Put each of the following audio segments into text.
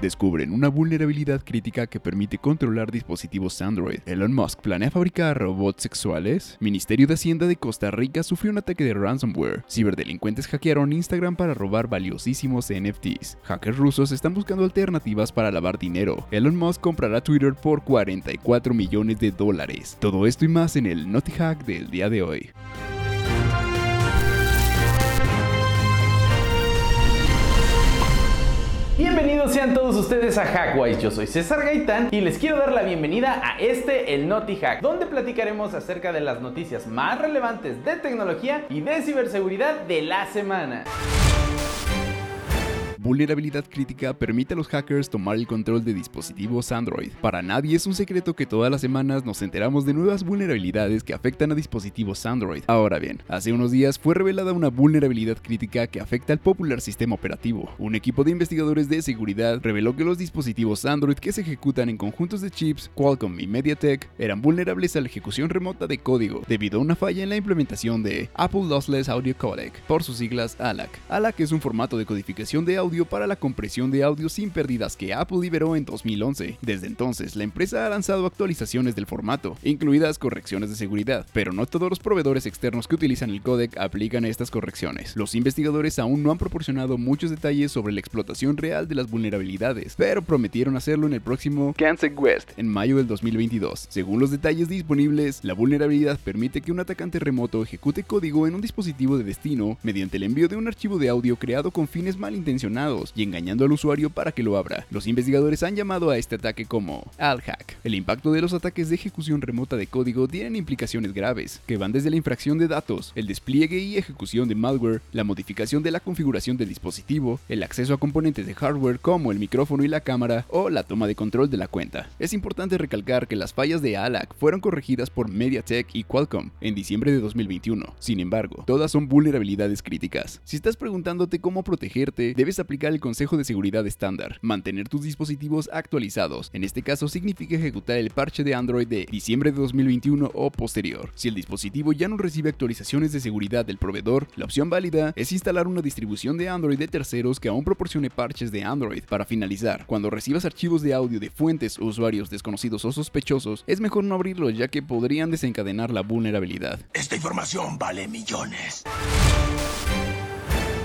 Descubren una vulnerabilidad crítica que permite controlar dispositivos Android. Elon Musk planea fabricar robots sexuales. Ministerio de Hacienda de Costa Rica sufrió un ataque de ransomware. Ciberdelincuentes hackearon Instagram para robar valiosísimos NFTs. Hackers rusos están buscando alternativas para lavar dinero. Elon Musk comprará Twitter por 44 millones de dólares. Todo esto y más en el Naughty Hack del día de hoy. Bienvenidos sean todos ustedes a Hackwise, yo soy César Gaitán y les quiero dar la bienvenida a este, el Naughty Hack, donde platicaremos acerca de las noticias más relevantes de tecnología y de ciberseguridad de la semana vulnerabilidad crítica permite a los hackers tomar el control de dispositivos Android. Para nadie es un secreto que todas las semanas nos enteramos de nuevas vulnerabilidades que afectan a dispositivos Android. Ahora bien, hace unos días fue revelada una vulnerabilidad crítica que afecta al popular sistema operativo. Un equipo de investigadores de seguridad reveló que los dispositivos Android que se ejecutan en conjuntos de chips Qualcomm y MediaTek eran vulnerables a la ejecución remota de código debido a una falla en la implementación de Apple Lossless Audio Codec, por sus siglas ALAC. ALAC es un formato de codificación de audio para la compresión de audio sin pérdidas que Apple liberó en 2011. Desde entonces, la empresa ha lanzado actualizaciones del formato, incluidas correcciones de seguridad, pero no todos los proveedores externos que utilizan el codec aplican estas correcciones. Los investigadores aún no han proporcionado muchos detalles sobre la explotación real de las vulnerabilidades, pero prometieron hacerlo en el próximo Kansas West en mayo del 2022. Según los detalles disponibles, la vulnerabilidad permite que un atacante remoto ejecute código en un dispositivo de destino mediante el envío de un archivo de audio creado con fines malintencionados y engañando al usuario para que lo abra. Los investigadores han llamado a este ataque como Al-Hack. El impacto de los ataques de ejecución remota de código tienen implicaciones graves, que van desde la infracción de datos, el despliegue y ejecución de malware, la modificación de la configuración del dispositivo, el acceso a componentes de hardware como el micrófono y la cámara o la toma de control de la cuenta. Es importante recalcar que las fallas de ALAC fueron corregidas por MediaTek y Qualcomm en diciembre de 2021. Sin embargo, todas son vulnerabilidades críticas. Si estás preguntándote cómo protegerte, debes aplicar el consejo de seguridad estándar, mantener tus dispositivos actualizados. En este caso significa ejecutar el parche de Android de diciembre de 2021 o posterior. Si el dispositivo ya no recibe actualizaciones de seguridad del proveedor, la opción válida es instalar una distribución de Android de terceros que aún proporcione parches de Android. Para finalizar, cuando recibas archivos de audio de fuentes o usuarios desconocidos o sospechosos, es mejor no abrirlos ya que podrían desencadenar la vulnerabilidad. Esta información vale millones.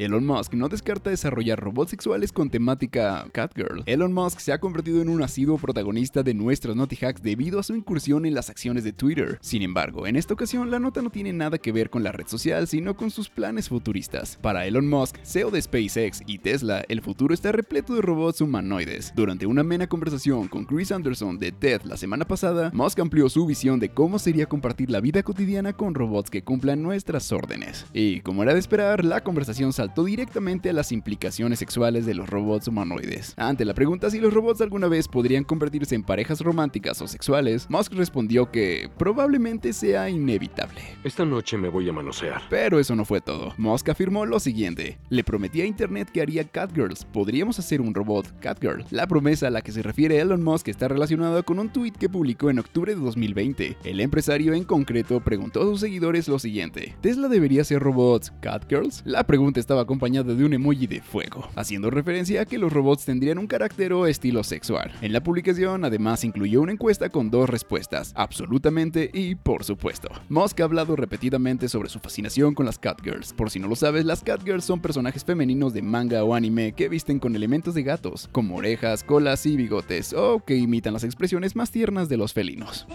Elon Musk no descarta desarrollar robots sexuales con temática Catgirl. Elon Musk se ha convertido en un asiduo protagonista de nuestros Naughty Hacks debido a su incursión en las acciones de Twitter. Sin embargo, en esta ocasión la nota no tiene nada que ver con la red social, sino con sus planes futuristas. Para Elon Musk, CEO de SpaceX y Tesla, el futuro está repleto de robots humanoides. Durante una amena conversación con Chris Anderson de TED la semana pasada, Musk amplió su visión de cómo sería compartir la vida cotidiana con robots que cumplan nuestras órdenes. Y como era de esperar, la conversación saltó directamente a las implicaciones sexuales de los robots humanoides. Ante la pregunta si los robots alguna vez podrían convertirse en parejas románticas o sexuales, Musk respondió que probablemente sea inevitable. Esta noche me voy a manosear. Pero eso no fue todo. Musk afirmó lo siguiente: Le prometí a Internet que haría Catgirls. Podríamos hacer un robot Catgirl. La promesa a la que se refiere Elon Musk está relacionada con un tweet que publicó en octubre de 2020. El empresario en concreto preguntó a sus seguidores lo siguiente: ¿Tesla debería hacer robots Catgirls? La pregunta estaba acompañada de un emoji de fuego, haciendo referencia a que los robots tendrían un carácter o estilo sexual. En la publicación además incluyó una encuesta con dos respuestas, absolutamente y por supuesto. Musk ha hablado repetidamente sobre su fascinación con las Catgirls. Por si no lo sabes, las Catgirls son personajes femeninos de manga o anime que visten con elementos de gatos, como orejas, colas y bigotes, o que imitan las expresiones más tiernas de los felinos.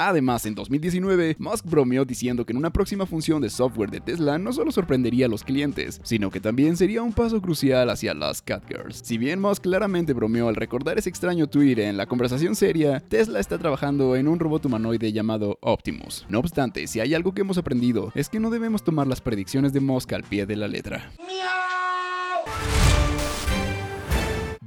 Además, en 2019, Musk bromeó diciendo que en una próxima función de software de Tesla no solo sorprendería a los clientes, sino que también sería un paso crucial hacia las Catgirls. Si bien Musk claramente bromeó al recordar ese extraño tweet en la conversación seria, Tesla está trabajando en un robot humanoide llamado Optimus. No obstante, si hay algo que hemos aprendido, es que no debemos tomar las predicciones de Musk al pie de la letra.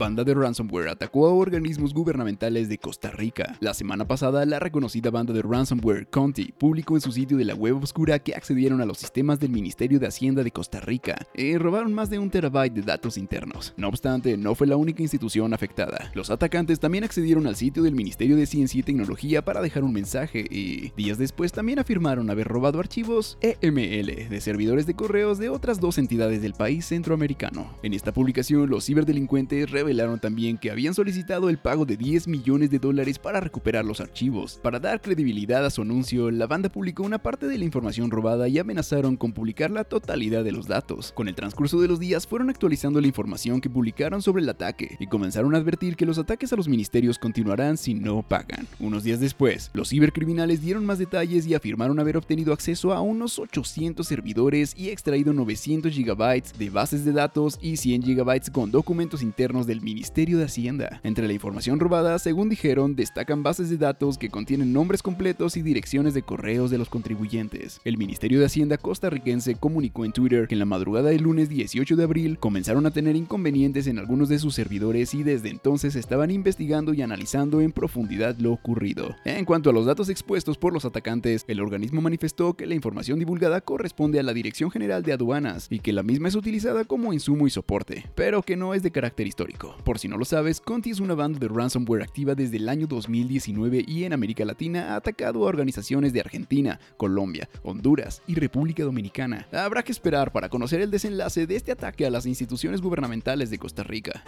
Banda de ransomware atacó a organismos gubernamentales de Costa Rica. La semana pasada, la reconocida banda de ransomware Conti publicó en su sitio de la web oscura que accedieron a los sistemas del Ministerio de Hacienda de Costa Rica y robaron más de un terabyte de datos internos. No obstante, no fue la única institución afectada. Los atacantes también accedieron al sitio del Ministerio de Ciencia y Tecnología para dejar un mensaje y días después también afirmaron haber robado archivos EML de servidores de correos de otras dos entidades del país centroamericano. En esta publicación, los ciberdelincuentes revelaron también que habían solicitado el pago de 10 millones de dólares para recuperar los archivos. Para dar credibilidad a su anuncio, la banda publicó una parte de la información robada y amenazaron con publicar la totalidad de los datos. Con el transcurso de los días fueron actualizando la información que publicaron sobre el ataque y comenzaron a advertir que los ataques a los ministerios continuarán si no pagan. Unos días después, los cibercriminales dieron más detalles y afirmaron haber obtenido acceso a unos 800 servidores y extraído 900 GB de bases de datos y 100 GB con documentos internos del Ministerio de Hacienda. Entre la información robada, según dijeron, destacan bases de datos que contienen nombres completos y direcciones de correos de los contribuyentes. El Ministerio de Hacienda costarricense comunicó en Twitter que en la madrugada del lunes 18 de abril comenzaron a tener inconvenientes en algunos de sus servidores y desde entonces estaban investigando y analizando en profundidad lo ocurrido. En cuanto a los datos expuestos por los atacantes, el organismo manifestó que la información divulgada corresponde a la Dirección General de Aduanas y que la misma es utilizada como insumo y soporte, pero que no es de carácter histórico. Por si no lo sabes, Conti es una banda de ransomware activa desde el año 2019 y en América Latina ha atacado a organizaciones de Argentina, Colombia, Honduras y República Dominicana. Habrá que esperar para conocer el desenlace de este ataque a las instituciones gubernamentales de Costa Rica.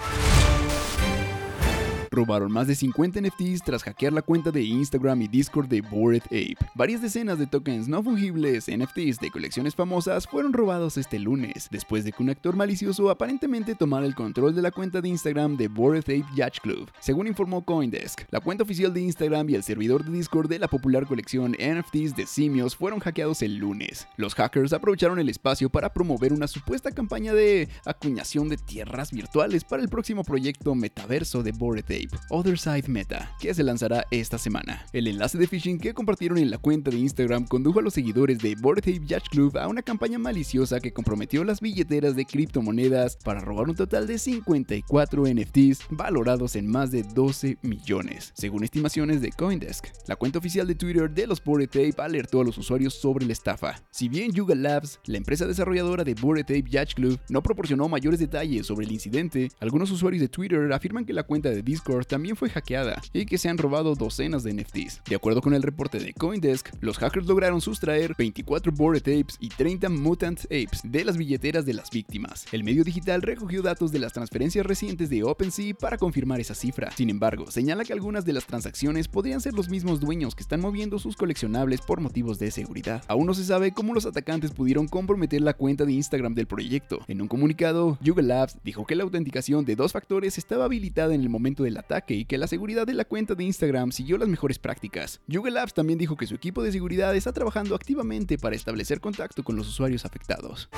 Robaron más de 50 NFTs tras hackear la cuenta de Instagram y Discord de Bored Ape. Varias decenas de tokens no fungibles NFTs de colecciones famosas fueron robados este lunes, después de que un actor malicioso aparentemente tomara el control de la cuenta de Instagram de Bored Ape Yacht Club, según informó Coindesk. La cuenta oficial de Instagram y el servidor de Discord de la popular colección NFTs de simios fueron hackeados el lunes. Los hackers aprovecharon el espacio para promover una supuesta campaña de acuñación de tierras virtuales para el próximo proyecto metaverso de Bored Ape. Other Side Meta, que se lanzará esta semana. El enlace de phishing que compartieron en la cuenta de Instagram condujo a los seguidores de Bored Ape Yacht Club a una campaña maliciosa que comprometió las billeteras de criptomonedas para robar un total de 54 NFTs valorados en más de 12 millones, según estimaciones de Coindesk. La cuenta oficial de Twitter de los Bored Ape alertó a los usuarios sobre la estafa. Si bien Yuga Labs, la empresa desarrolladora de Bored Ape Yacht Club, no proporcionó mayores detalles sobre el incidente, algunos usuarios de Twitter afirman que la cuenta de Discord también fue hackeada y que se han robado docenas de NFTs. De acuerdo con el reporte de Coindesk, los hackers lograron sustraer 24 Bored Apes y 30 Mutant Apes de las billeteras de las víctimas. El medio digital recogió datos de las transferencias recientes de OpenSea para confirmar esa cifra. Sin embargo, señala que algunas de las transacciones podrían ser los mismos dueños que están moviendo sus coleccionables por motivos de seguridad. Aún no se sabe cómo los atacantes pudieron comprometer la cuenta de Instagram del proyecto. En un comunicado, Google Labs dijo que la autenticación de dos factores estaba habilitada en el momento del ataque y que la seguridad de la cuenta de Instagram siguió las mejores prácticas. Google Labs también dijo que su equipo de seguridad está trabajando activamente para establecer contacto con los usuarios afectados.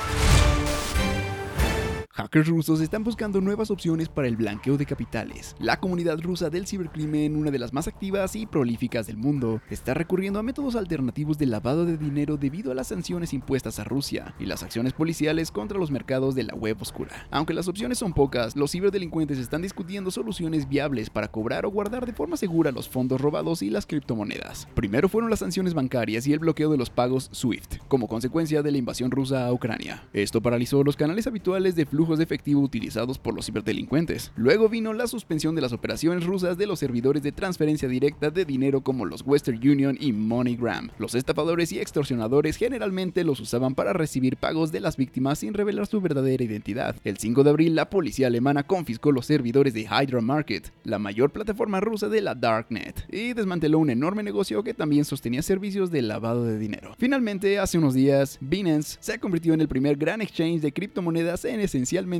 Hackers rusos están buscando nuevas opciones para el blanqueo de capitales. La comunidad rusa del cibercrimen, una de las más activas y prolíficas del mundo, está recurriendo a métodos alternativos de lavado de dinero debido a las sanciones impuestas a Rusia y las acciones policiales contra los mercados de la web oscura. Aunque las opciones son pocas, los ciberdelincuentes están discutiendo soluciones viables para cobrar o guardar de forma segura los fondos robados y las criptomonedas. Primero fueron las sanciones bancarias y el bloqueo de los pagos SWIFT, como consecuencia de la invasión rusa a Ucrania. Esto paralizó los canales habituales de flujo de efectivo utilizados por los ciberdelincuentes. Luego vino la suspensión de las operaciones rusas de los servidores de transferencia directa de dinero como los Western Union y MoneyGram. Los estafadores y extorsionadores generalmente los usaban para recibir pagos de las víctimas sin revelar su verdadera identidad. El 5 de abril, la policía alemana confiscó los servidores de Hydra Market, la mayor plataforma rusa de la Darknet, y desmanteló un enorme negocio que también sostenía servicios de lavado de dinero. Finalmente, hace unos días, Binance se convirtió en el primer gran exchange de criptomonedas en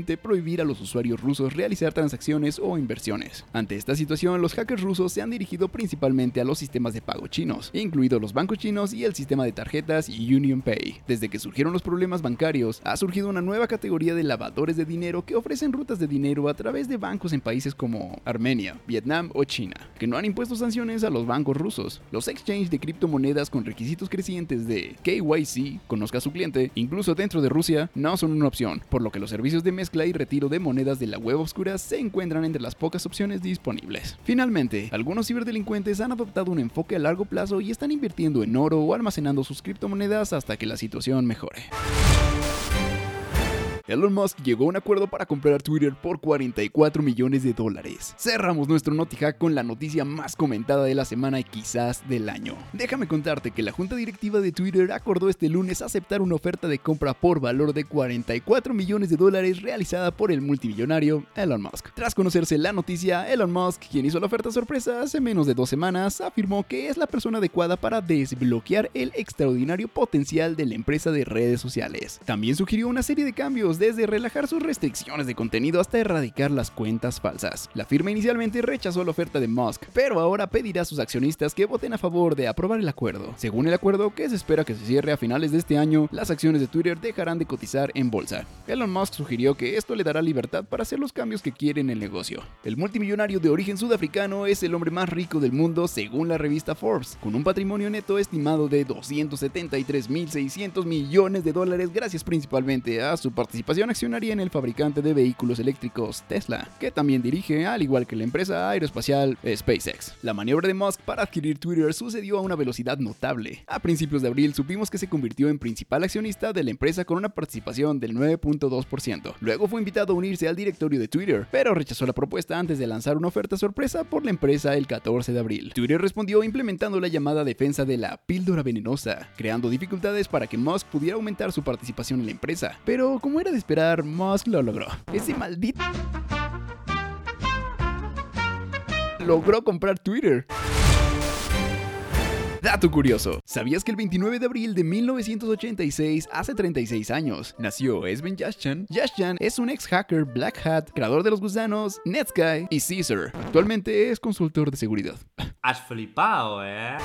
prohibir a los usuarios rusos realizar transacciones o inversiones. Ante esta situación, los hackers rusos se han dirigido principalmente a los sistemas de pago chinos, incluidos los bancos chinos y el sistema de tarjetas Union Pay. Desde que surgieron los problemas bancarios, ha surgido una nueva categoría de lavadores de dinero que ofrecen rutas de dinero a través de bancos en países como Armenia, Vietnam o China, que no han impuesto sanciones a los bancos rusos. Los exchanges de criptomonedas con requisitos crecientes de KYC, conozca a su cliente, incluso dentro de Rusia, no son una opción, por lo que los servicios de mezcla y retiro de monedas de la web oscura se encuentran entre las pocas opciones disponibles. Finalmente, algunos ciberdelincuentes han adoptado un enfoque a largo plazo y están invirtiendo en oro o almacenando sus criptomonedas hasta que la situación mejore. Elon Musk llegó a un acuerdo para comprar Twitter por 44 millones de dólares. Cerramos nuestro NotiHack con la noticia más comentada de la semana y quizás del año. Déjame contarte que la junta directiva de Twitter acordó este lunes aceptar una oferta de compra por valor de 44 millones de dólares realizada por el multimillonario Elon Musk. Tras conocerse la noticia, Elon Musk, quien hizo la oferta sorpresa hace menos de dos semanas, afirmó que es la persona adecuada para desbloquear el extraordinario potencial de la empresa de redes sociales. También sugirió una serie de cambios desde relajar sus restricciones de contenido hasta erradicar las cuentas falsas. La firma inicialmente rechazó la oferta de Musk, pero ahora pedirá a sus accionistas que voten a favor de aprobar el acuerdo. Según el acuerdo, que se espera que se cierre a finales de este año, las acciones de Twitter dejarán de cotizar en bolsa. Elon Musk sugirió que esto le dará libertad para hacer los cambios que quiere en el negocio. El multimillonario de origen sudafricano es el hombre más rico del mundo según la revista Forbes, con un patrimonio neto estimado de 273.600 millones de dólares gracias principalmente a su participación participación en el fabricante de vehículos eléctricos Tesla, que también dirige, al igual que la empresa aeroespacial SpaceX. La maniobra de Musk para adquirir Twitter sucedió a una velocidad notable. A principios de abril supimos que se convirtió en principal accionista de la empresa con una participación del 9.2%. Luego fue invitado a unirse al directorio de Twitter, pero rechazó la propuesta antes de lanzar una oferta sorpresa por la empresa el 14 de abril. Twitter respondió implementando la llamada defensa de la píldora venenosa, creando dificultades para que Musk pudiera aumentar su participación en la empresa. Pero como era esperar, Musk lo logró. Ese maldito... logró comprar Twitter. Dato curioso, ¿sabías que el 29 de abril de 1986, hace 36 años, nació Esben Yashchan? Yashchan es un ex hacker Black Hat, creador de los gusanos, Netsky y Caesar. Actualmente es consultor de seguridad. Has flipado, ¿eh?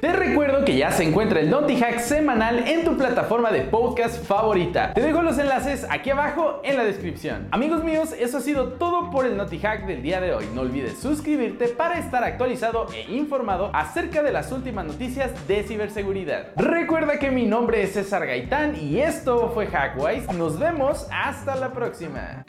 Te recuerdo que ya se encuentra el Naughty Hack semanal en tu plataforma de podcast favorita. Te dejo los enlaces aquí abajo en la descripción. Amigos míos, eso ha sido todo por el Naughty Hack del día de hoy. No olvides suscribirte para estar actualizado e informado acerca de las últimas noticias de ciberseguridad. Recuerda que mi nombre es César Gaitán y esto fue Hackwise. Nos vemos hasta la próxima.